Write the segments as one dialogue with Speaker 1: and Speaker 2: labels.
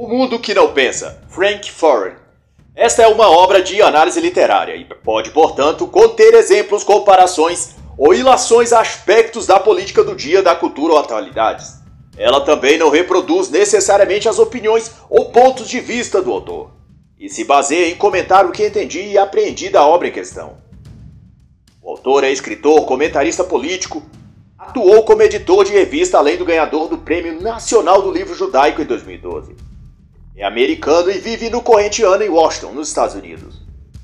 Speaker 1: O Mundo que Não Pensa, Frank Foreign. Esta é uma obra de análise literária e pode, portanto, conter exemplos, comparações ou ilações a aspectos da política do dia, da cultura ou atualidades. Ela também não reproduz necessariamente as opiniões ou pontos de vista do autor, e se baseia em comentar o que entendi e aprendi da obra em questão. O autor é escritor, comentarista político, atuou como editor de revista além do ganhador do Prêmio Nacional do Livro Judaico em 2012. É americano e vive no corrente ano em Washington, nos Estados Unidos.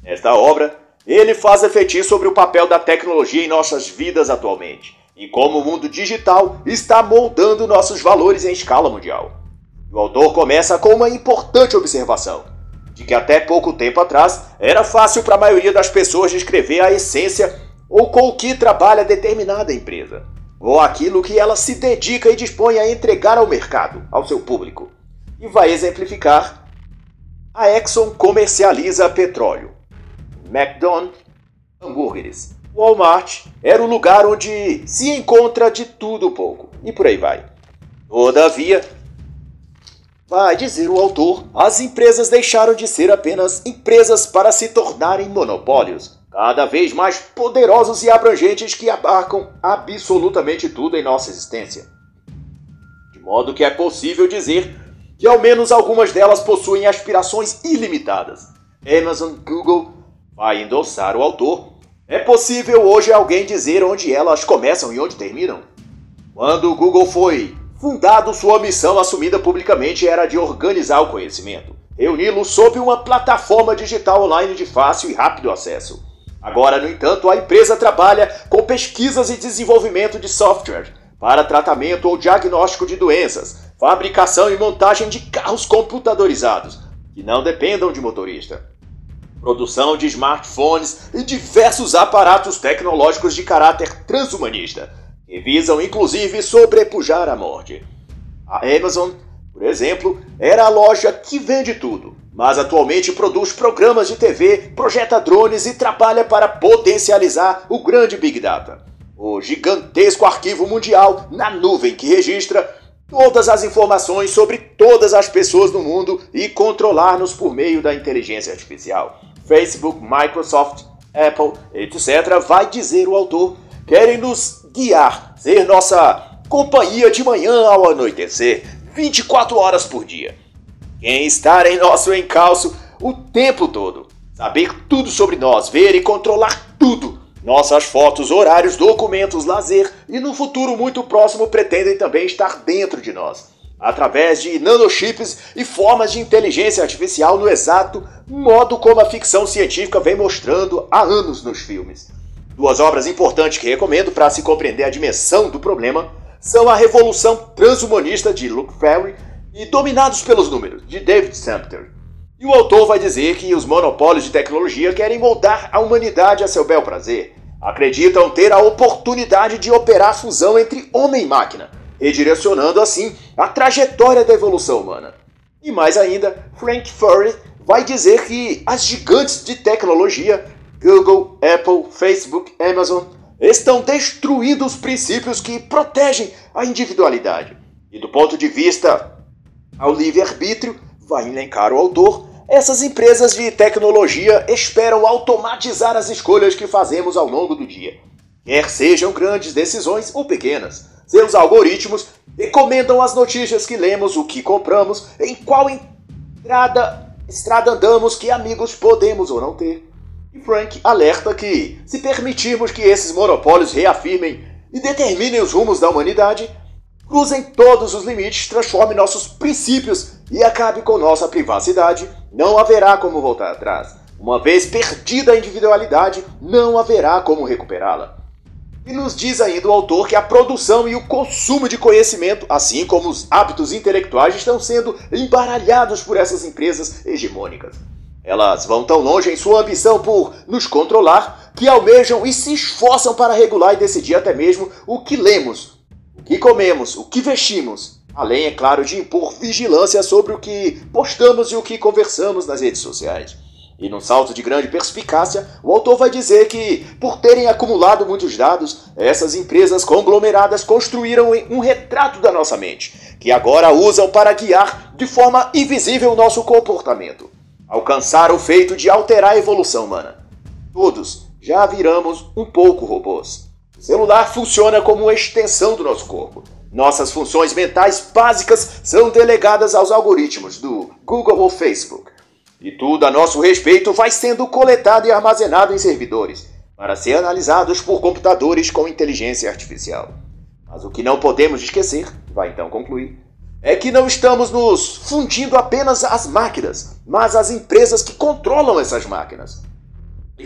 Speaker 1: Nesta obra, ele faz refletir sobre o papel da tecnologia em nossas vidas atualmente e como o mundo digital está moldando nossos valores em escala mundial. O autor começa com uma importante observação, de que até pouco tempo atrás era fácil para a maioria das pessoas descrever a essência ou com o que trabalha determinada empresa, ou aquilo que ela se dedica e dispõe a entregar ao mercado, ao seu público e vai exemplificar. A Exxon comercializa petróleo. McDonald's, hambúrgueres. Walmart era o lugar onde se encontra de tudo pouco. E por aí vai. Todavia, vai dizer o autor, as empresas deixaram de ser apenas empresas para se tornarem monopólios, cada vez mais poderosos e abrangentes que abarcam absolutamente tudo em nossa existência. De modo que é possível dizer que ao menos algumas delas possuem aspirações ilimitadas. Amazon, Google, vai endossar o autor. É possível hoje alguém dizer onde elas começam e onde terminam? Quando o Google foi fundado, sua missão assumida publicamente era de organizar o conhecimento, reuni-lo sob uma plataforma digital online de fácil e rápido acesso. Agora, no entanto, a empresa trabalha com pesquisas e desenvolvimento de software para tratamento ou diagnóstico de doenças, fabricação e montagem de carros computadorizados, que não dependam de motorista, produção de smartphones e diversos aparatos tecnológicos de caráter transhumanista, que visam inclusive sobrepujar a morte. A Amazon, por exemplo, era a loja que vende tudo, mas atualmente produz programas de TV, projeta drones e trabalha para potencializar o grande Big Data, o gigantesco arquivo mundial na nuvem que registra todas as informações sobre todas as pessoas no mundo e controlar-nos por meio da inteligência artificial. Facebook, Microsoft, Apple, etc., vai dizer o autor, querem nos guiar, ser nossa companhia de manhã ao anoitecer, 24 horas por dia. Quem estar em nosso encalço o tempo todo, saber tudo sobre nós, ver e controlar tudo nossas fotos, horários, documentos, lazer e no futuro muito próximo pretendem também estar dentro de nós, através de nanochips e formas de inteligência artificial no exato modo como a ficção científica vem mostrando há anos nos filmes. Duas obras importantes que recomendo para se compreender a dimensão do problema são A Revolução Transhumanista de Luke Ferry e Dominados pelos Números, de David Sumter. E o autor vai dizer que os monopólios de tecnologia querem moldar a humanidade a seu bel prazer. Acreditam ter a oportunidade de operar a fusão entre homem e máquina, redirecionando assim a trajetória da evolução humana. E mais ainda, Frank Furry vai dizer que as gigantes de tecnologia, Google, Apple, Facebook, Amazon, estão destruindo os princípios que protegem a individualidade. E do ponto de vista ao livre-arbítrio, vai elencar o autor, essas empresas de tecnologia esperam automatizar as escolhas que fazemos ao longo do dia. Quer sejam grandes decisões ou pequenas, seus algoritmos recomendam as notícias que lemos, o que compramos, em qual estrada, estrada andamos, que amigos podemos ou não ter. E Frank alerta que, se permitirmos que esses monopólios reafirmem e determinem os rumos da humanidade, cruzem todos os limites, transformem nossos princípios e acabe com nossa privacidade, não haverá como voltar atrás. Uma vez perdida a individualidade, não haverá como recuperá-la. E nos diz ainda o autor que a produção e o consumo de conhecimento, assim como os hábitos intelectuais, estão sendo embaralhados por essas empresas hegemônicas. Elas vão tão longe em sua ambição por nos controlar que almejam e se esforçam para regular e decidir até mesmo o que lemos, que comemos, o que vestimos, Além, é claro, de impor vigilância sobre o que postamos e o que conversamos nas redes sociais. E num salto de grande perspicácia, o autor vai dizer que, por terem acumulado muitos dados, essas empresas conglomeradas construíram um retrato da nossa mente, que agora usam para guiar de forma invisível o nosso comportamento. Alcançar o feito de alterar a evolução humana. Todos já viramos um pouco robôs. Celular funciona como uma extensão do nosso corpo. Nossas funções mentais básicas são delegadas aos algoritmos do Google ou Facebook. E tudo a nosso respeito vai sendo coletado e armazenado em servidores, para ser analisados por computadores com inteligência artificial. Mas o que não podemos esquecer, vai então concluir, é que não estamos nos fundindo apenas às máquinas, mas às empresas que controlam essas máquinas.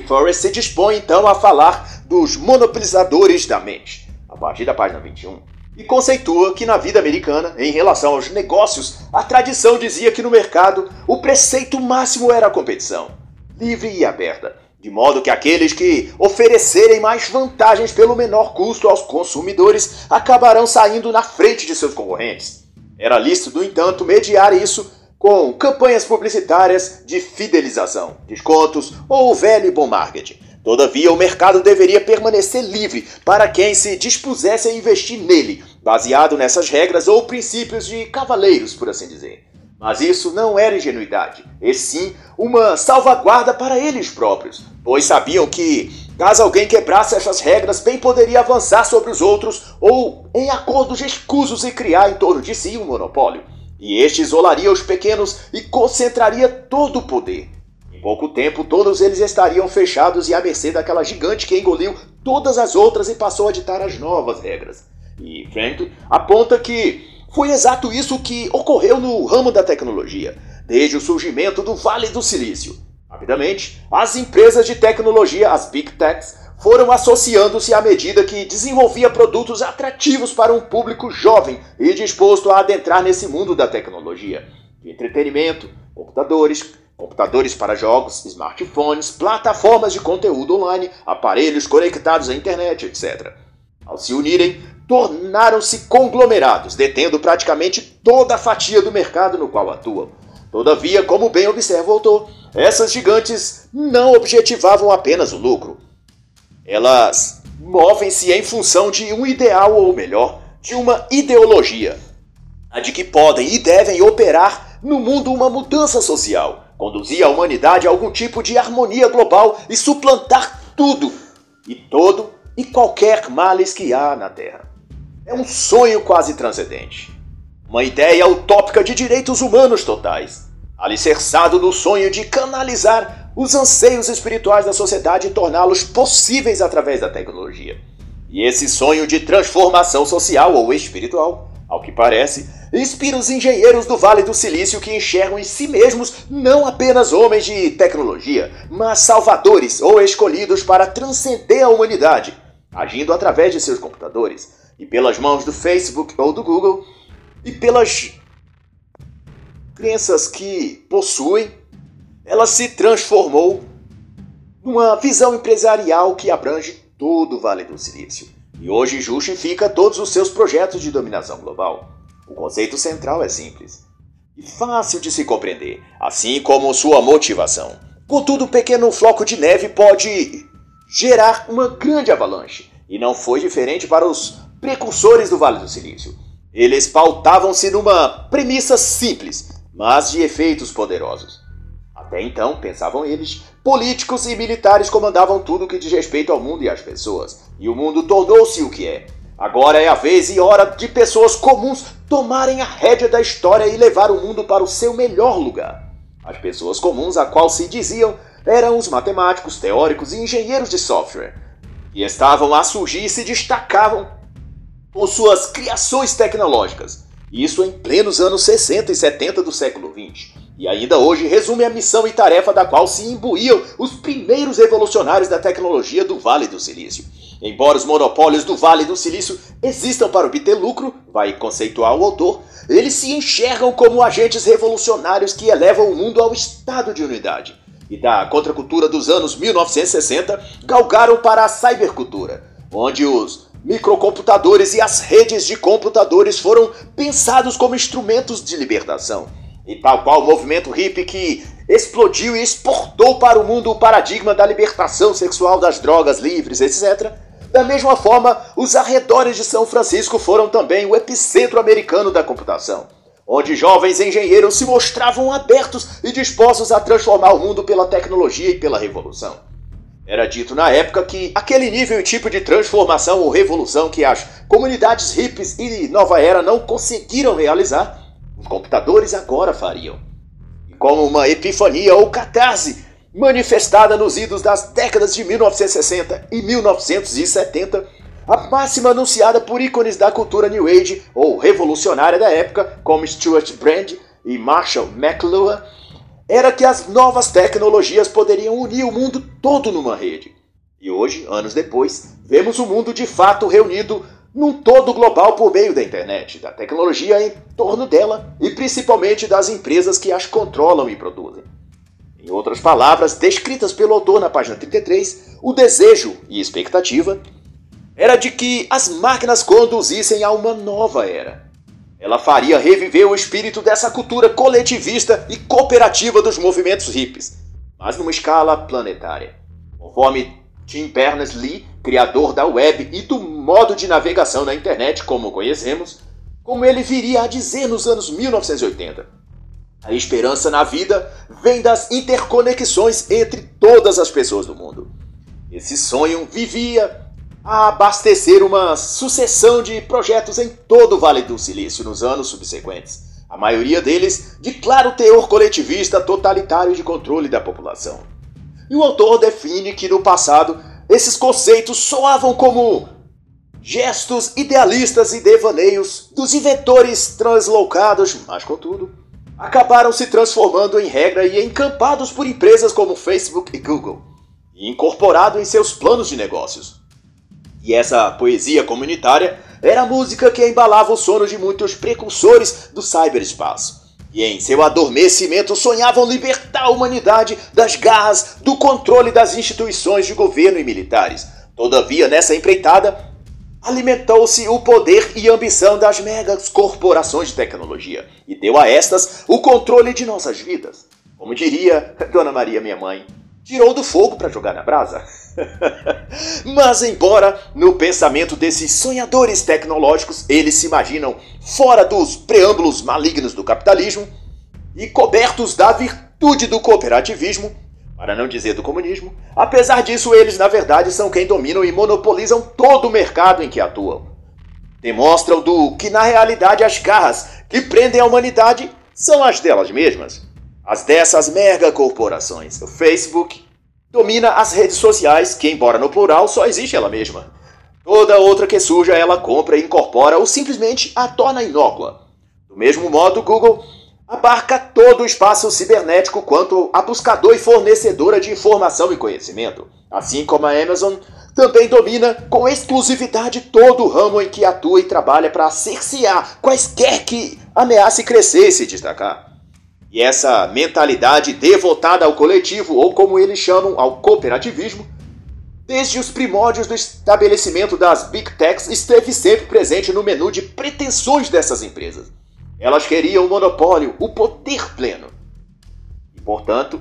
Speaker 1: Forrest se dispõe então a falar dos monopolizadores da mente, a partir da página 21 e conceitua que na vida americana, em relação aos negócios, a tradição dizia que no mercado o preceito máximo era a competição, livre e aberta, de modo que aqueles que oferecerem mais vantagens pelo menor custo aos consumidores acabarão saindo na frente de seus concorrentes. Era lícito, no entanto, mediar isso com campanhas publicitárias de fidelização, descontos ou velho bom marketing Todavia, o mercado deveria permanecer livre para quem se dispusesse a investir nele, baseado nessas regras ou princípios de cavaleiros, por assim dizer. Mas isso não era ingenuidade, e sim uma salvaguarda para eles próprios, pois sabiam que, caso alguém quebrasse essas regras, bem poderia avançar sobre os outros ou, em acordos escusos, e criar em torno de si um monopólio. E este isolaria os pequenos e concentraria todo o poder. Em pouco tempo, todos eles estariam fechados e à mercê daquela gigante que engoliu todas as outras e passou a ditar as novas regras. E Franklin aponta que foi exato isso que ocorreu no ramo da tecnologia, desde o surgimento do Vale do Silício. Rapidamente, as empresas de tecnologia, as Big Techs, foram associando-se à medida que desenvolvia produtos atrativos para um público jovem e disposto a adentrar nesse mundo da tecnologia, entretenimento, computadores, computadores para jogos, smartphones, plataformas de conteúdo online, aparelhos conectados à internet, etc. Ao se unirem, tornaram-se conglomerados, detendo praticamente toda a fatia do mercado no qual atuam. Todavia, como bem observa o autor, essas gigantes não objetivavam apenas o lucro. Elas movem-se em função de um ideal, ou melhor, de uma ideologia, a de que podem e devem operar no mundo uma mudança social, conduzir a humanidade a algum tipo de harmonia global e suplantar tudo e todo e qualquer males que há na Terra. É um sonho quase transcendente. Uma ideia utópica de direitos humanos totais, alicerçado no sonho de canalizar os anseios espirituais da sociedade e torná-los possíveis através da tecnologia. E esse sonho de transformação social ou espiritual, ao que parece, inspira os engenheiros do Vale do Silício que enxergam em si mesmos não apenas homens de tecnologia, mas salvadores ou escolhidos para transcender a humanidade, agindo através de seus computadores e pelas mãos do Facebook ou do Google e pelas crenças que possuem, ela se transformou numa visão empresarial que abrange todo o Vale do Silício e hoje justifica todos os seus projetos de dominação global. O conceito central é simples e fácil de se compreender, assim como sua motivação. Contudo, um pequeno floco de neve pode gerar uma grande avalanche, e não foi diferente para os precursores do Vale do Silício. Eles pautavam-se numa premissa simples, mas de efeitos poderosos. Até então, pensavam eles, políticos e militares comandavam tudo que diz respeito ao mundo e às pessoas, e o mundo tornou-se o que é. Agora é a vez e hora de pessoas comuns tomarem a rédea da história e levar o mundo para o seu melhor lugar. As pessoas comuns, a qual se diziam, eram os matemáticos, teóricos e engenheiros de software, e estavam a surgir e se destacavam com suas criações tecnológicas. Isso em plenos anos 60 e 70 do século 20. E ainda hoje resume a missão e tarefa da qual se imbuíam os primeiros revolucionários da tecnologia do Vale do Silício. Embora os monopólios do Vale do Silício existam para obter lucro, vai conceituar o autor, eles se enxergam como agentes revolucionários que elevam o mundo ao estado de unidade. E da contracultura dos anos 1960, galgaram para a cybercultura, onde os microcomputadores e as redes de computadores foram pensados como instrumentos de libertação. E tal qual o movimento hippie que explodiu e exportou para o mundo o paradigma da libertação sexual das drogas livres, etc., da mesma forma, os arredores de São Francisco foram também o epicentro americano da computação, onde jovens engenheiros se mostravam abertos e dispostos a transformar o mundo pela tecnologia e pela revolução. Era dito na época que aquele nível e tipo de transformação ou revolução que as comunidades hippies e nova era não conseguiram realizar, os computadores agora fariam. E como uma epifania ou catarse, manifestada nos idos das décadas de 1960 e 1970, a máxima anunciada por ícones da cultura New Age ou revolucionária da época, como Stuart Brand e Marshall McLuhan, era que as novas tecnologias poderiam unir o mundo todo numa rede. E hoje, anos depois, vemos o mundo de fato reunido num todo global por meio da internet, da tecnologia em torno dela e principalmente das empresas que as controlam e produzem. Em outras palavras, descritas pelo autor na página 33, o desejo e expectativa era de que as máquinas conduzissem a uma nova era. Ela faria reviver o espírito dessa cultura coletivista e cooperativa dos movimentos hippies, mas numa escala planetária. Conforme Tim Berners-Lee, criador da web e do modo de navegação na internet como conhecemos, como ele viria a dizer nos anos 1980. A esperança na vida vem das interconexões entre todas as pessoas do mundo. Esse sonho vivia a abastecer uma sucessão de projetos em todo o Vale do Silício nos anos subsequentes, a maioria deles de claro teor coletivista totalitário de controle da população. E o autor define que no passado esses conceitos soavam como gestos idealistas e devaneios dos inventores translocados, mas contudo, acabaram se transformando em regra e encampados por empresas como Facebook e Google, e incorporado em seus planos de negócios. E essa poesia comunitária era a música que embalava o sono de muitos precursores do cyberespaço. E em seu adormecimento sonhavam libertar a humanidade das garras do controle das instituições de governo e militares. Todavia, nessa empreitada, alimentou-se o poder e ambição das megas corporações de tecnologia e deu a estas o controle de nossas vidas. Como diria Dona Maria, minha mãe, tirou do fogo para jogar na brasa. Mas, embora no pensamento desses sonhadores tecnológicos eles se imaginam fora dos preâmbulos malignos do capitalismo e cobertos da virtude do cooperativismo, para não dizer do comunismo. Apesar disso, eles na verdade são quem dominam e monopolizam todo o mercado em que atuam. Demonstram do que na realidade as garras que prendem a humanidade são as delas mesmas, as dessas mega corporações. O Facebook domina as redes sociais, que embora no plural só existe ela mesma. Toda outra que surja ela compra e incorpora ou simplesmente a torna inócua. Do mesmo modo, Google abarca todo o espaço cibernético quanto a buscador e fornecedora de informação e conhecimento. Assim como a Amazon também domina com exclusividade todo o ramo em que atua e trabalha para cercear quaisquer que ameace crescer e se destacar. E essa mentalidade devotada ao coletivo, ou como eles chamam, ao cooperativismo, desde os primórdios do estabelecimento das Big Techs, esteve sempre presente no menu de pretensões dessas empresas. Elas queriam o monopólio, o poder pleno. E, portanto,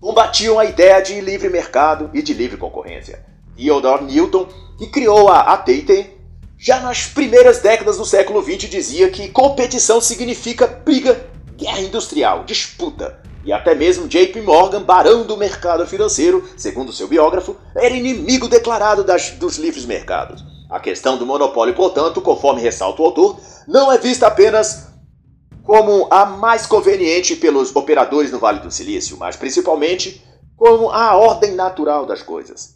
Speaker 1: combatiam a ideia de livre mercado e de livre concorrência. Theodore Newton, que criou a AT&T, já nas primeiras décadas do século XX dizia que competição significa briga, guerra industrial, disputa. E até mesmo JP Morgan, barão do mercado financeiro, segundo seu biógrafo, era inimigo declarado das, dos livres mercados. A questão do monopólio, portanto, conforme ressalta o autor, não é vista apenas como a mais conveniente pelos operadores no Vale do Silício, mas principalmente como a ordem natural das coisas.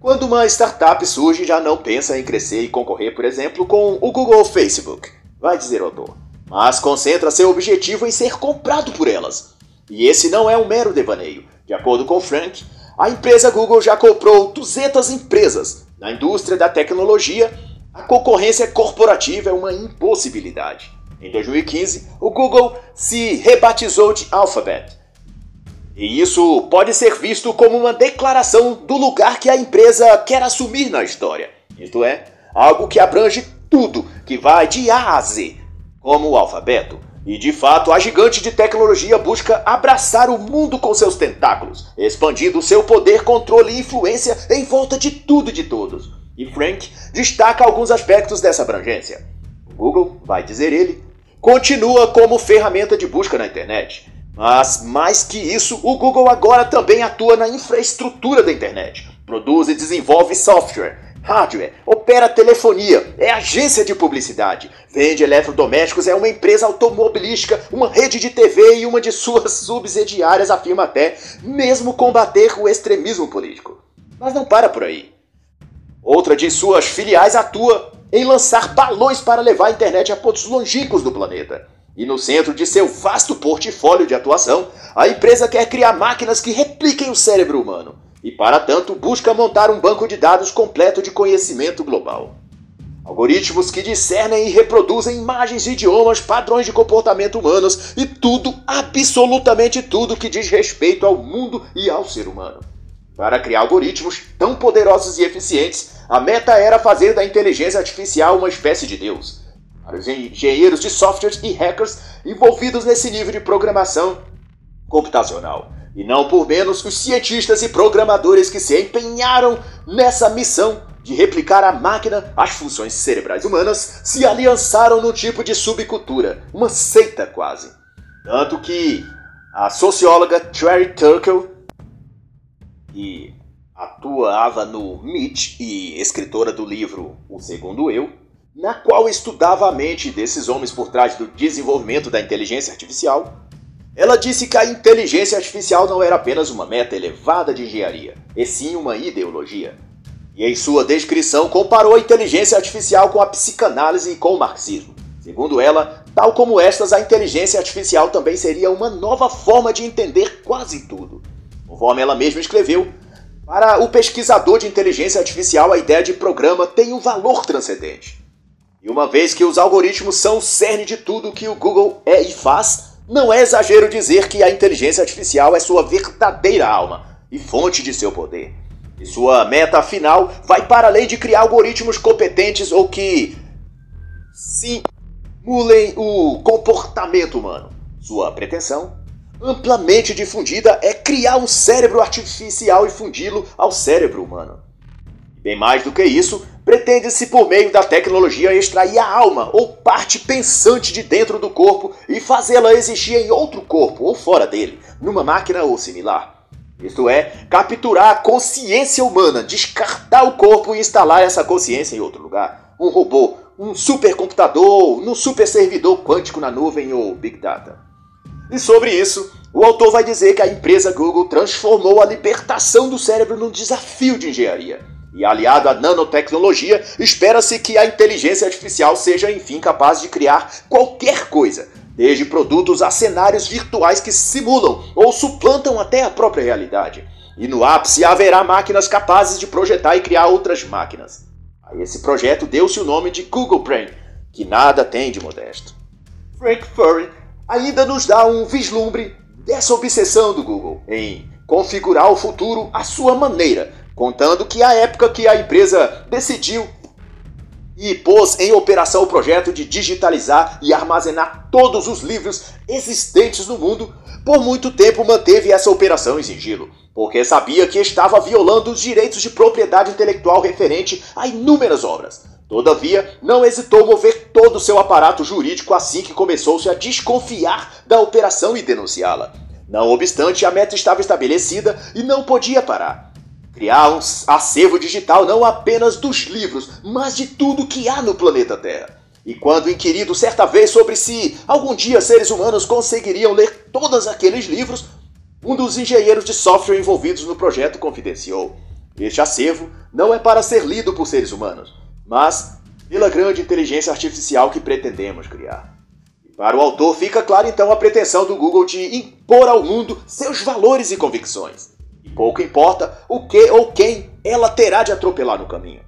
Speaker 1: Quando uma startup surge, já não pensa em crescer e concorrer, por exemplo, com o Google ou Facebook, vai dizer o autor, mas concentra seu objetivo em ser comprado por elas. E esse não é um mero devaneio. De acordo com Frank, a empresa Google já comprou 200 empresas. Na indústria da tecnologia, a concorrência corporativa é uma impossibilidade. Em 2015, o Google se rebatizou de Alphabet. E isso pode ser visto como uma declaração do lugar que a empresa quer assumir na história. Isto é, algo que abrange tudo, que vai de A a Z, como o alfabeto, E de fato, a gigante de tecnologia busca abraçar o mundo com seus tentáculos, expandindo seu poder, controle e influência em volta de tudo e de todos. E Frank destaca alguns aspectos dessa abrangência. O Google, vai dizer ele, continua como ferramenta de busca na internet. Mas, mais que isso, o Google agora também atua na infraestrutura da internet. Produz e desenvolve software, hardware, opera telefonia, é agência de publicidade, vende eletrodomésticos, é uma empresa automobilística, uma rede de TV e uma de suas subsidiárias afirma até mesmo combater o extremismo político. Mas não para por aí. Outra de suas filiais atua em lançar balões para levar a internet a pontos longínquos do planeta. E no centro de seu vasto portfólio de atuação, a empresa quer criar máquinas que repliquem o cérebro humano e, para tanto, busca montar um banco de dados completo de conhecimento global. Algoritmos que discernem e reproduzem imagens, idiomas, padrões de comportamento humanos e tudo, absolutamente tudo que diz respeito ao mundo e ao ser humano. Para criar algoritmos tão poderosos e eficientes, a meta era fazer da inteligência artificial uma espécie de Deus. Para os engenheiros de softwares e hackers envolvidos nesse nível de programação computacional, e não por menos os cientistas e programadores que se empenharam nessa missão de replicar a máquina as funções cerebrais humanas se aliançaram no tipo de subcultura, uma seita quase. Tanto que a socióloga Terry Turkle, que atuava no MIT e escritora do livro O Segundo Eu, na qual estudava a mente desses homens por trás do desenvolvimento da inteligência artificial, ela disse que a inteligência artificial não era apenas uma meta elevada de engenharia, e sim uma ideologia. E em sua descrição comparou a inteligência artificial com a psicanálise e com o marxismo. Segundo ela, tal como estas, a inteligência artificial também seria uma nova forma de entender quase tudo. Conforme ela mesma escreveu, para o pesquisador de inteligência artificial, a ideia de programa tem um valor transcendente. E uma vez que os algoritmos são o cerne de tudo que o Google é e faz, não é exagero dizer que a inteligência artificial é sua verdadeira alma e fonte de seu poder. E sua meta final vai para além de criar algoritmos competentes ou que simulem o comportamento humano. Sua pretensão, amplamente difundida, é criar um cérebro artificial e fundi-lo ao cérebro humano. Bem mais do que isso, pretende-se por meio da tecnologia extrair a alma ou parte pensante de dentro do corpo e fazê-la existir em outro corpo ou fora dele, numa máquina ou similar. Isto é, capturar a consciência humana, descartar o corpo e instalar essa consciência em outro lugar. Um robô, um supercomputador, um super servidor quântico na nuvem ou Big Data. E sobre isso, o autor vai dizer que a empresa Google transformou a libertação do cérebro num desafio de engenharia e aliado à nanotecnologia, espera-se que a inteligência artificial seja enfim capaz de criar qualquer coisa, desde produtos a cenários virtuais que simulam ou suplantam até a própria realidade. E no ápice haverá máquinas capazes de projetar e criar outras máquinas. A esse projeto deu-se o nome de Google Brain, que nada tem de modesto. Frank Furry ainda nos dá um vislumbre dessa obsessão do Google em configurar o futuro à sua maneira, contando que a época que a empresa decidiu e pôs em operação o projeto de digitalizar e armazenar todos os livros existentes no mundo, por muito tempo manteve essa operação em sigilo, porque sabia que estava violando os direitos de propriedade intelectual referente a inúmeras obras. Todavia, não hesitou mover todo o seu aparato jurídico assim que começou-se a desconfiar da operação e denunciá-la. Não obstante, a meta estava estabelecida e não podia parar. Criar um acervo digital não apenas dos livros, mas de tudo que há no planeta Terra. E quando inquirido certa vez sobre se algum dia seres humanos conseguiriam ler todos aqueles livros, um dos engenheiros de software envolvidos no projeto confidenciou: Este acervo não é para ser lido por seres humanos, mas pela grande inteligência artificial que pretendemos criar. Para o autor fica clara então a pretensão do Google de impor ao mundo seus valores e convicções. Pouco importa o que ou quem ela terá de atropelar no caminho.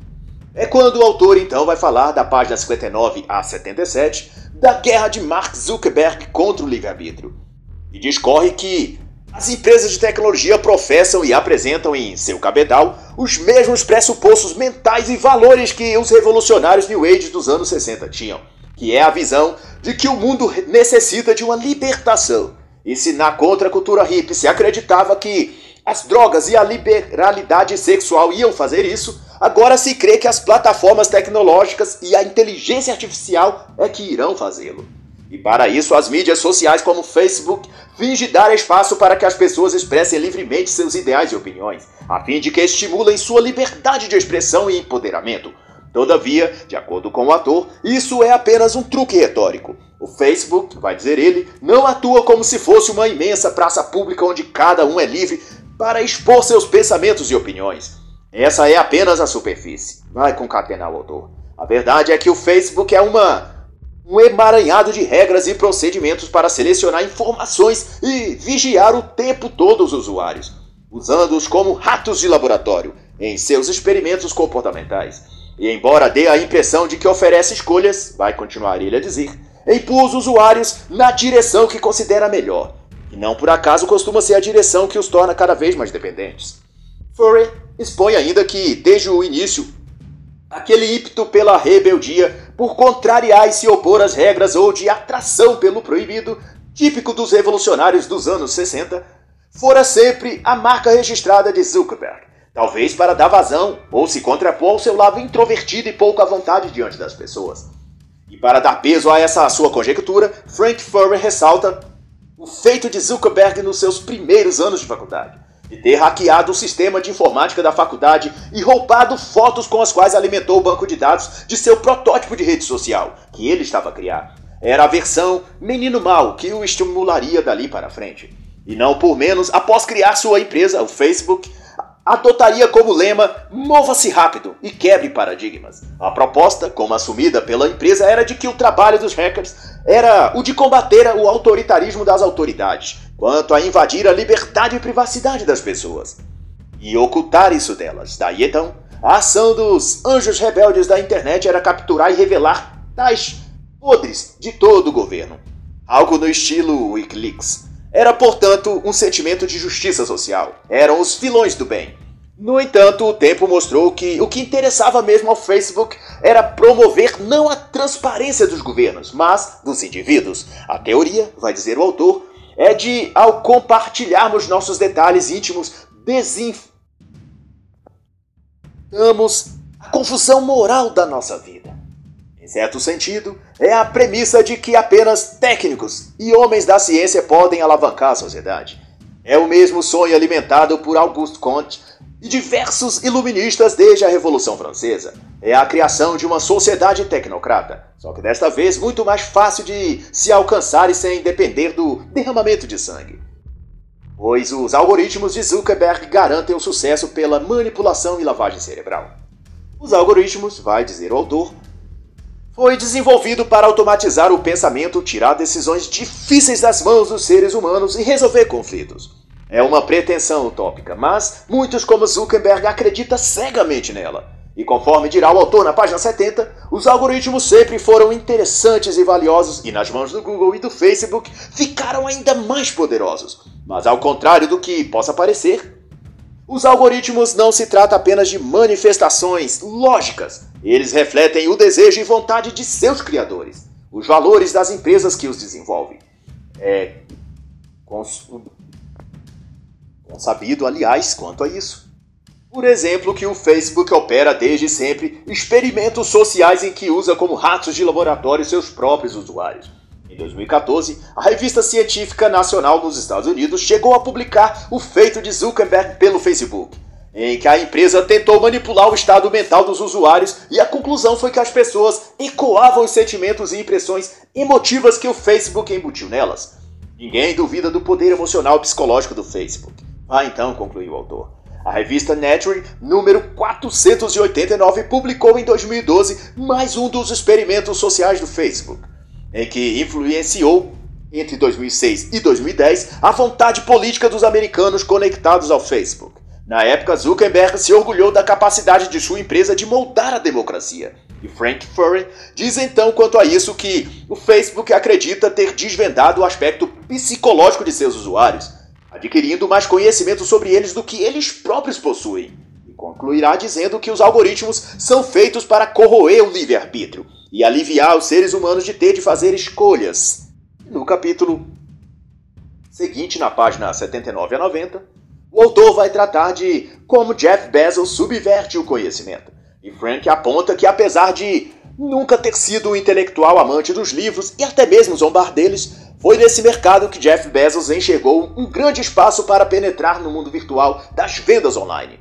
Speaker 1: É quando o autor então vai falar da página 59 a 77 da guerra de Mark Zuckerberg contra o livre-arbítrio. E discorre que as empresas de tecnologia professam e apresentam em seu cabedal os mesmos pressupostos mentais e valores que os revolucionários New Age dos anos 60 tinham, que é a visão de que o mundo necessita de uma libertação. E se na contracultura hippie se acreditava que as drogas e a liberalidade sexual iam fazer isso, agora se crê que as plataformas tecnológicas e a inteligência artificial é que irão fazê-lo. E para isso, as mídias sociais como Facebook fingem dar espaço para que as pessoas expressem livremente seus ideais e opiniões, a fim de que estimulem sua liberdade de expressão e empoderamento. Todavia, de acordo com o ator, isso é apenas um truque retórico. O Facebook, vai dizer ele, não atua como se fosse uma imensa praça pública onde cada um é livre para expor seus pensamentos e opiniões. Essa é apenas a superfície. Vai concatenar o autor. A verdade é que o Facebook é uma um emaranhado de regras e procedimentos para selecionar informações e vigiar o tempo todo os usuários, usando-os como ratos de laboratório em seus experimentos comportamentais. E embora dê a impressão de que oferece escolhas, vai continuar ele a dizer, empurra os usuários na direção que considera melhor, não por acaso costuma ser a direção que os torna cada vez mais dependentes. Furry expõe ainda que, desde o início, aquele ímpeto pela rebeldia por contrariar e se opor às regras ou de atração pelo proibido, típico dos revolucionários dos anos 60, fora sempre a marca registrada de Zuckerberg, talvez para dar vazão ou se contrapor ao seu lado introvertido e pouco à vontade diante das pessoas. E para dar peso a essa sua conjectura, Frank Furry ressalta o feito de Zuckerberg nos seus primeiros anos de faculdade de ter hackeado o sistema de informática da faculdade e roubado fotos com as quais alimentou o banco de dados de seu protótipo de rede social, que ele estava a criar. Era a versão menino mal que o estimularia dali para frente. E não por menos, após criar sua empresa, o Facebook, adotaria como lema Mova-se rápido e quebre paradigmas. A proposta, como assumida pela empresa, era de que o trabalho dos hackers era o de combater o autoritarismo das autoridades, quanto a invadir a liberdade e privacidade das pessoas e ocultar isso delas. Daí então, a ação dos anjos rebeldes da internet era capturar e revelar tais podres de todo o governo. Algo no estilo Wikileaks. Era, portanto, um sentimento de justiça social. Eram os vilões do bem. No entanto, o tempo mostrou que o que interessava mesmo ao Facebook era promover não a transparência dos governos, mas dos indivíduos. A teoria, vai dizer o autor, é de, ao compartilharmos nossos detalhes íntimos, desinfamos a confusão moral da nossa vida. Em certo sentido, é a premissa de que apenas técnicos e homens da ciência podem alavancar a sociedade. É o mesmo sonho alimentado por Auguste Comte e diversos iluministas desde a Revolução Francesa. É a criação de uma sociedade tecnocrata, só que desta vez muito mais fácil de se alcançar e sem depender do derramamento de sangue. Pois os algoritmos de Zuckerberg garantem o sucesso pela manipulação e lavagem cerebral. Os algoritmos, vai dizer o autor, foi desenvolvido para automatizar o pensamento, tirar decisões difíceis das mãos dos seres humanos e resolver conflitos. É uma pretensão utópica, mas muitos como Zuckerberg acreditam cegamente nela. E conforme dirá o autor na página 70, os algoritmos sempre foram interessantes e valiosos e nas mãos do Google e do Facebook ficaram ainda mais poderosos. Mas ao contrário do que possa parecer, os algoritmos não se trata apenas de manifestações lógicas. Eles refletem o desejo e vontade de seus criadores, os valores das empresas que os desenvolvem. É, sabido, aliás, quanto a isso. Por exemplo, que o Facebook opera desde sempre experimentos sociais em que usa como ratos de laboratório seus próprios usuários. Em 2014, a revista científica nacional dos Estados Unidos chegou a publicar o feito de Zuckerberg pelo Facebook, em que a empresa tentou manipular o estado mental dos usuários e a conclusão foi que as pessoas ecoavam os sentimentos e impressões emotivas que o Facebook embutiu nelas. Ninguém duvida do poder emocional e psicológico do Facebook. Ah, então, concluiu o autor. A revista Nature, número 489, publicou em 2012 mais um dos experimentos sociais do Facebook, em que influenciou, entre 2006 e 2010, a vontade política dos americanos conectados ao Facebook. Na época, Zuckerberg se orgulhou da capacidade de sua empresa de moldar a democracia. E Frank Furry diz então quanto a isso que o Facebook acredita ter desvendado o aspecto psicológico de seus usuários adquirindo mais conhecimento sobre eles do que eles próprios possuem. E concluirá dizendo que os algoritmos são feitos para corroer o livre-arbítrio, e aliviar os seres humanos de ter de fazer escolhas. No capítulo seguinte, na página 79 a 90, o autor vai tratar de como Jeff Bezos subverte o conhecimento. E Frank aponta que, apesar de nunca ter sido um intelectual amante dos livros e até mesmo zombar deles, foi nesse mercado que Jeff Bezos enxergou um grande espaço para penetrar no mundo virtual das vendas online.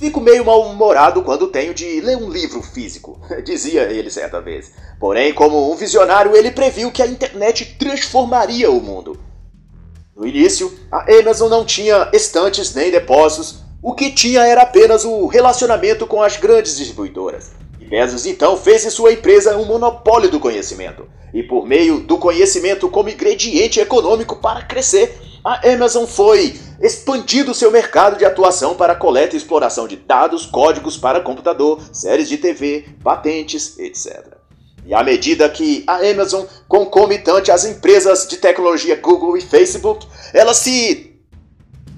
Speaker 1: Fico meio mal-humorado quando tenho de ler um livro físico, dizia ele certa vez. Porém, como um visionário, ele previu que a internet transformaria o mundo. No início, a Amazon não tinha estantes nem depósitos, o que tinha era apenas o relacionamento com as grandes distribuidoras. E Bezos então fez de sua empresa um monopólio do conhecimento. E por meio do conhecimento como ingrediente econômico para crescer, a Amazon foi expandindo seu mercado de atuação para coleta e exploração de dados, códigos para computador, séries de TV, patentes, etc. E à medida que a Amazon, concomitante às empresas de tecnologia Google e Facebook, elas se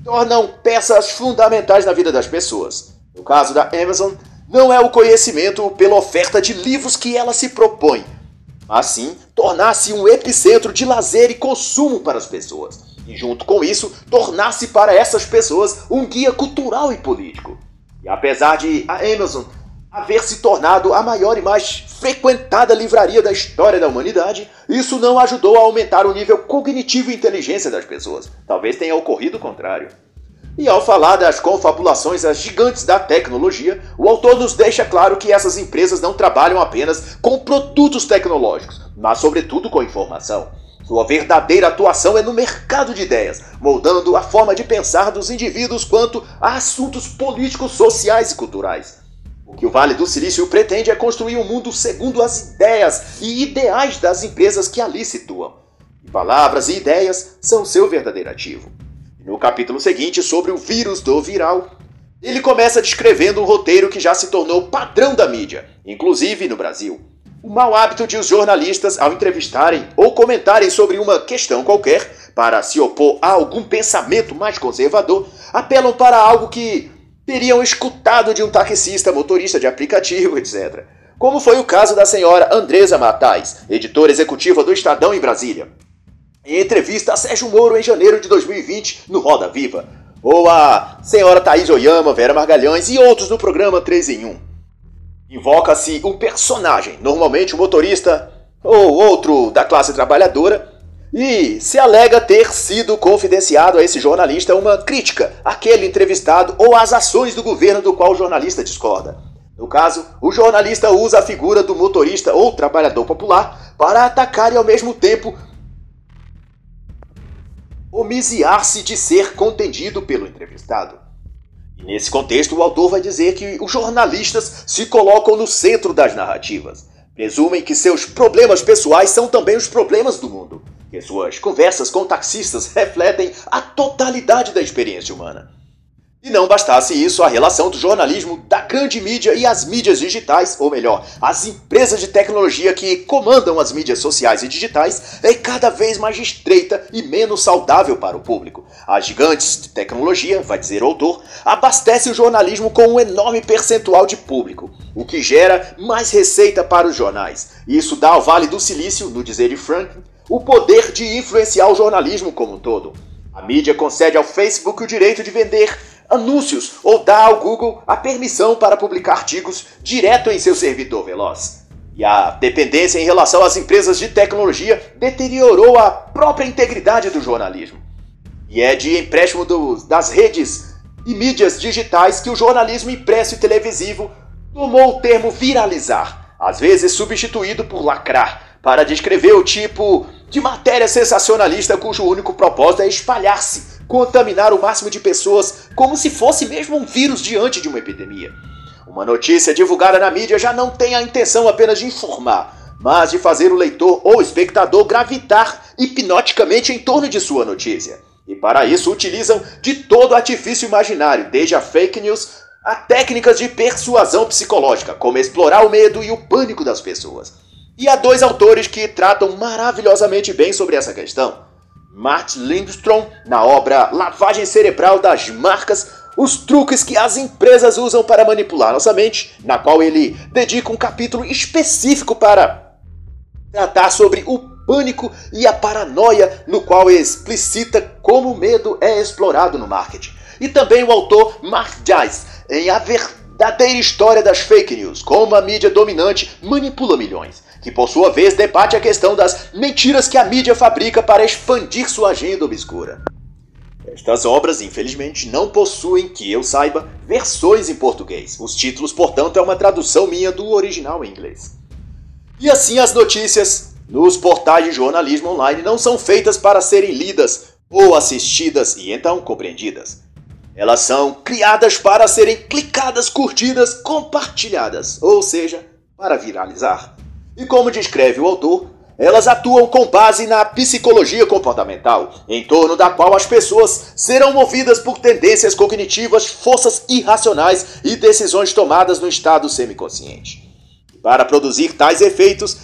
Speaker 1: tornam peças fundamentais na vida das pessoas. No caso da Amazon, não é o conhecimento pela oferta de livros que ela se propõe, mas sim tornar-se um epicentro de lazer e consumo para as pessoas. E junto com isso, tornar-se para essas pessoas um guia cultural e político. E apesar de a Amazon haver se tornado a maior e mais frequentada livraria da história da humanidade, isso não ajudou a aumentar o nível cognitivo e inteligência das pessoas. Talvez tenha ocorrido o contrário. E ao falar das confabulações às gigantes da tecnologia, o autor nos deixa claro que essas empresas não trabalham apenas com produtos tecnológicos, mas sobretudo com informação. Sua verdadeira atuação é no mercado de ideias, moldando a forma de pensar dos indivíduos quanto a assuntos políticos, sociais e culturais. O que o Vale do Silício pretende é construir um mundo segundo as ideias e ideais das empresas que ali situam. Palavras e ideias são seu verdadeiro ativo. No capítulo seguinte, sobre o vírus do viral, ele começa descrevendo um roteiro que já se tornou padrão da mídia, inclusive no Brasil. O mau hábito de os jornalistas, ao entrevistarem ou comentarem sobre uma questão qualquer, para se opor a algum pensamento mais conservador, apelam para algo que teriam escutado de um taxista, motorista de aplicativo, etc. Como foi o caso da senhora Andresa Matais, editora executiva do Estadão em Brasília. Em entrevista a Sérgio Moro em janeiro de 2020 no Roda Viva. Ou a senhora Thaís Oyama, Vera Margalhães e outros no programa 3 em 1. Invoca-se um personagem, normalmente um motorista ou outro da classe trabalhadora, e se alega ter sido confidenciado a esse jornalista uma crítica àquele entrevistado ou às ações do governo do qual o jornalista discorda. No caso, o jornalista usa a figura do motorista ou trabalhador popular para atacar e ao mesmo tempo omisiar-se de ser contendido pelo entrevistado. Nesse contexto, o autor vai dizer que os jornalistas se colocam no centro das narrativas. Presumem que seus problemas pessoais são também os problemas do mundo que suas conversas com taxistas refletem a totalidade da experiência humana. E não bastasse isso, a relação do jornalismo da grande mídia e as mídias digitais, ou melhor, as empresas de tecnologia que comandam as mídias sociais e digitais, é cada vez mais estreita e menos saudável para o público. As gigantes de tecnologia, vai dizer o autor, abastecem o jornalismo com um enorme percentual de público, o que gera mais receita para os jornais. Isso dá ao Vale do Silício, no dizer de Franklin, o poder de influenciar o jornalismo como um todo. A mídia concede ao Facebook o direito de vender anúncios ou dá ao Google a permissão para publicar artigos direto em seu servidor veloz. E a dependência em relação às empresas de tecnologia deteriorou a própria integridade do jornalismo. E é de empréstimo do, das redes e mídias digitais que o jornalismo impresso e televisivo tomou o termo viralizar, às vezes substituído por lacrar, para descrever o tipo de matéria sensacionalista cujo único propósito é espalhar-se, contaminar o máximo de pessoas, como se fosse mesmo um vírus diante de uma epidemia. Uma notícia divulgada na mídia já não tem a intenção apenas de informar, mas de fazer o leitor ou espectador gravitar hipnoticamente em torno de sua notícia. E para isso utilizam de todo artifício imaginário, desde a fake news a técnicas de persuasão psicológica, como explorar o medo e o pânico das pessoas. E há dois autores que tratam maravilhosamente bem sobre essa questão. Martin Lindstrom, na obra Lavagem Cerebral das Marcas, os truques que as empresas usam para manipular nossa mente, na qual ele dedica um capítulo específico para tratar sobre o pânico e a paranoia, no qual explicita como o medo é explorado no marketing. E também o autor Mark Dice, em A Verdadeira História das Fake News, como a mídia dominante manipula milhões, que por sua vez debate a questão das mentiras que a mídia fabrica para expandir sua agenda obscura. Estas obras, infelizmente, não possuem, que eu saiba, versões em português. Os títulos, portanto, é uma tradução minha do original em inglês. E assim as notícias nos portais de jornalismo online não são feitas para serem lidas ou assistidas e então compreendidas. Elas são criadas para serem clicadas, curtidas, compartilhadas, ou seja, para viralizar. E como descreve o autor, elas atuam com base na psicologia comportamental, em torno da qual as pessoas serão movidas por tendências cognitivas, forças irracionais e decisões tomadas no estado semiconsciente. Para produzir tais efeitos,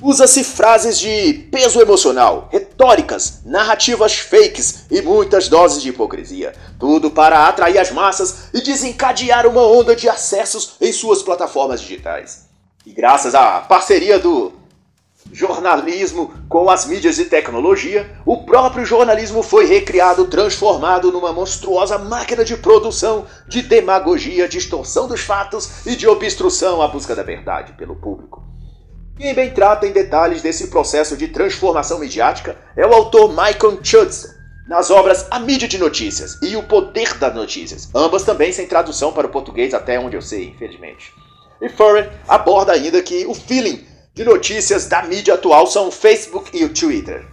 Speaker 1: usa-se frases de peso emocional, retóricas, narrativas fakes e muitas doses de hipocrisia. Tudo para atrair as massas e desencadear uma onda de acessos em suas plataformas digitais. E graças à parceria do jornalismo com as mídias de tecnologia, o próprio jornalismo foi recriado, transformado numa monstruosa máquina de produção, de demagogia, distorção dos fatos e de obstrução à busca da verdade pelo público. Quem bem trata em detalhes desse processo de transformação midiática é o autor Michael Chudson, nas obras A Mídia de Notícias e O Poder das Notícias, ambas também sem tradução para o português até onde eu sei, infelizmente. E Furren aborda ainda que o feeling de notícias da mídia atual são o Facebook e o Twitter.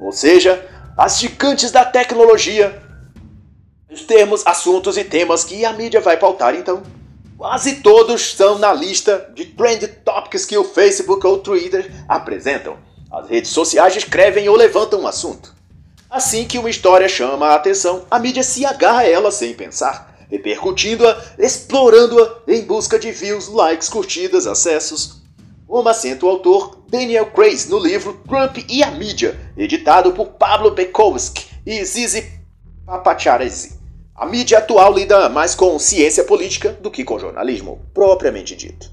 Speaker 1: Ou seja, as gigantes da tecnologia, os termos, assuntos e temas que a mídia vai pautar então. Quase todos são na lista de trend topics que o Facebook ou o Twitter apresentam. As redes sociais escrevem ou levantam um assunto. Assim que uma história chama a atenção, a mídia se agarra a ela sem pensar, repercutindo-a, explorando-a em busca de views, likes, curtidas, acessos, como assenta o autor Daniel Grace no livro Trump e a Mídia, editado por Pablo Bekowski e Zizi Papacharezi. A mídia atual lida mais com ciência política do que com jornalismo, propriamente dito.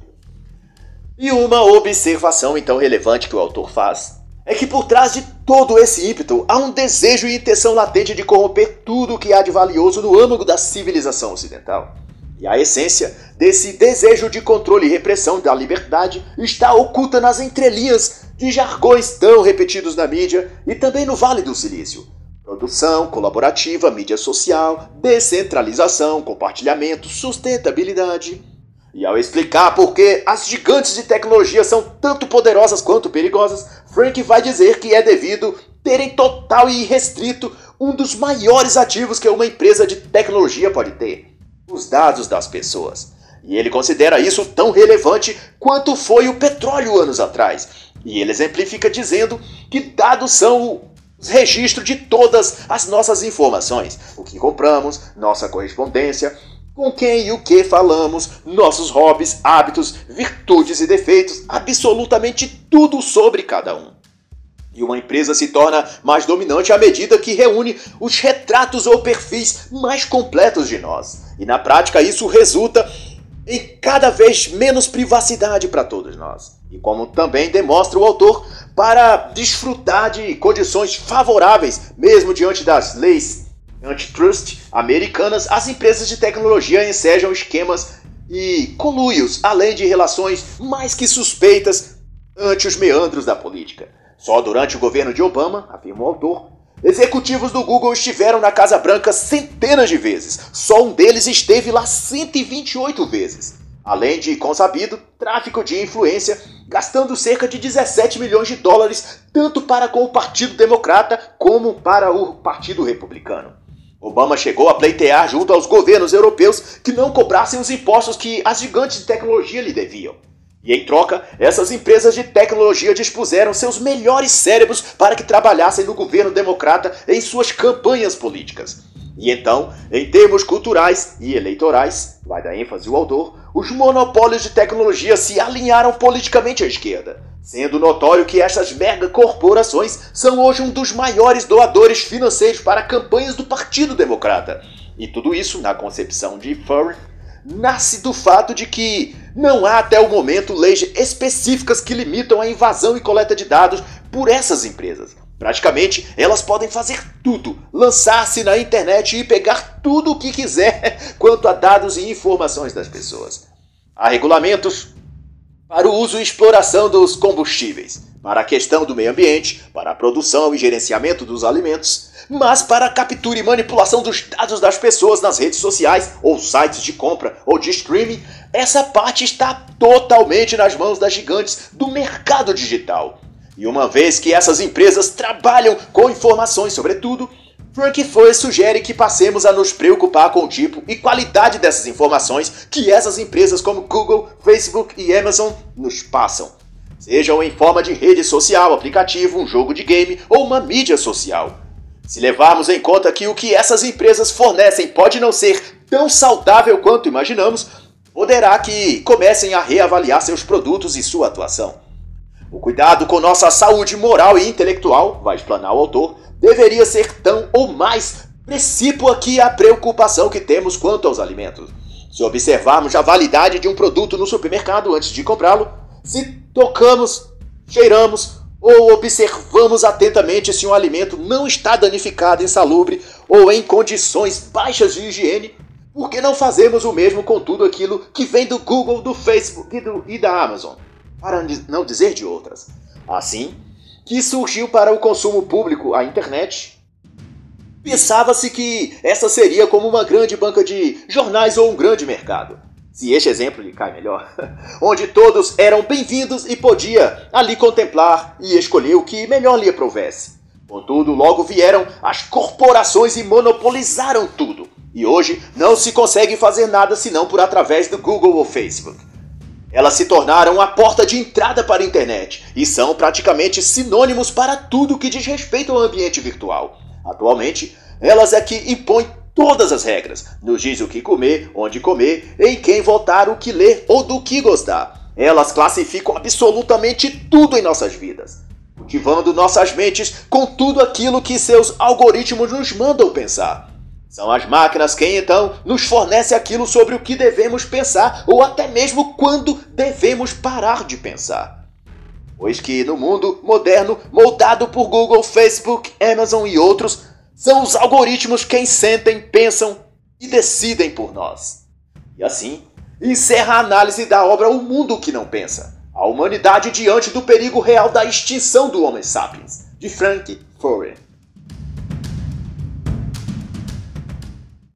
Speaker 1: E uma observação então relevante que o autor faz é que por trás de todo esse ímpeto há um desejo e intenção latente de corromper tudo o que há de valioso no âmago da civilização ocidental. E a essência desse desejo de controle e repressão da liberdade está oculta nas entrelinhas de jargões tão repetidos na mídia e também no Vale do Silício. Produção colaborativa, mídia social, descentralização, compartilhamento, sustentabilidade. E ao explicar por que as gigantes de tecnologia são tanto poderosas quanto perigosas, Frank vai dizer que é devido terem total e irrestrito um dos maiores ativos que uma empresa de tecnologia pode ter os dados das pessoas. E ele considera isso tão relevante quanto foi o petróleo anos atrás. E ele exemplifica dizendo que dados são os registros de todas as nossas informações: o que compramos, nossa correspondência, com quem e o que falamos, nossos hobbies, hábitos, virtudes e defeitos, absolutamente tudo sobre cada um. E uma empresa se torna mais dominante à medida que reúne os retratos ou perfis mais completos de nós. E na prática isso resulta em cada vez menos privacidade para todos nós. E como também demonstra o autor, para desfrutar de condições favoráveis, mesmo diante das leis antitrust americanas, as empresas de tecnologia ensejam esquemas e conluios, além de relações mais que suspeitas ante os meandros da política. Só durante o governo de Obama, afirma o autor, executivos do Google estiveram na Casa Branca centenas de vezes. Só um deles esteve lá 128 vezes. Além de, consabido, tráfico de influência, gastando cerca de 17 milhões de dólares tanto para com o Partido Democrata como para o Partido Republicano. Obama chegou a pleitear junto aos governos europeus que não cobrassem os impostos que as gigantes de tecnologia lhe deviam. E em troca, essas empresas de tecnologia dispuseram seus melhores cérebros para que trabalhassem no governo democrata em suas campanhas políticas. E então, em termos culturais e eleitorais, vai dar ênfase o autor, os monopólios de tecnologia se alinharam politicamente à esquerda, sendo notório que estas mega corporações são hoje um dos maiores doadores financeiros para campanhas do Partido Democrata. E tudo isso, na concepção de Furry, nasce do fato de que não há até o momento leis específicas que limitam a invasão e coleta de dados por essas empresas. Praticamente, elas podem fazer tudo, lançar-se na internet e pegar tudo o que quiser quanto a dados e informações das pessoas. Há regulamentos para o uso e exploração dos combustíveis, para a questão do meio ambiente, para a produção e gerenciamento dos alimentos, mas para a captura e manipulação dos dados das pessoas nas redes sociais ou sites de compra ou de streaming, essa parte está totalmente nas mãos das gigantes do mercado digital. E uma vez que essas empresas trabalham com informações sobre tudo, Frank Furry sugere que passemos a nos preocupar com o tipo e qualidade dessas informações que essas empresas como Google, Facebook e Amazon nos passam. Sejam em forma de rede social, aplicativo, um jogo de game ou uma mídia social. Se levarmos em conta que o que essas empresas fornecem pode não ser tão saudável quanto imaginamos, poderá que comecem a reavaliar seus produtos e sua atuação. O cuidado com nossa saúde moral e intelectual, vai explanar o autor, deveria ser tão ou mais precípua que a preocupação que temos quanto aos alimentos. Se observarmos a validade de um produto no supermercado antes de comprá-lo, se tocamos, cheiramos ou observamos atentamente se um alimento não está danificado, insalubre ou em condições baixas de higiene, por que não fazemos o mesmo com tudo aquilo que vem do Google, do Facebook e, do, e da Amazon? Para não dizer de outras. Assim, que surgiu para o consumo público a internet. Pensava-se que essa seria como uma grande banca de jornais ou um grande mercado. Se este exemplo lhe cai melhor, onde todos eram bem-vindos e podia ali contemplar e escolher o que melhor lhe aprovesse. Contudo, logo vieram as corporações e monopolizaram tudo. E hoje não se consegue fazer nada senão por através do Google ou Facebook. Elas se tornaram a porta de entrada para a internet e são praticamente sinônimos para tudo que diz respeito ao ambiente virtual. Atualmente, elas é que impõem todas as regras, nos diz o que comer, onde comer, em quem votar, o que ler ou do que gostar. Elas classificam absolutamente tudo em nossas vidas, cultivando nossas mentes com tudo aquilo que seus algoritmos nos mandam pensar. São as máquinas quem então nos fornece aquilo sobre o que devemos pensar ou até mesmo quando devemos parar de pensar. Pois que no mundo moderno, moldado por Google, Facebook, Amazon e outros, são os algoritmos quem sentem, pensam e decidem por nós. E assim, encerra a análise da obra O Mundo que Não Pensa, a humanidade diante do perigo real da extinção do Homo sapiens, de Frank Furry.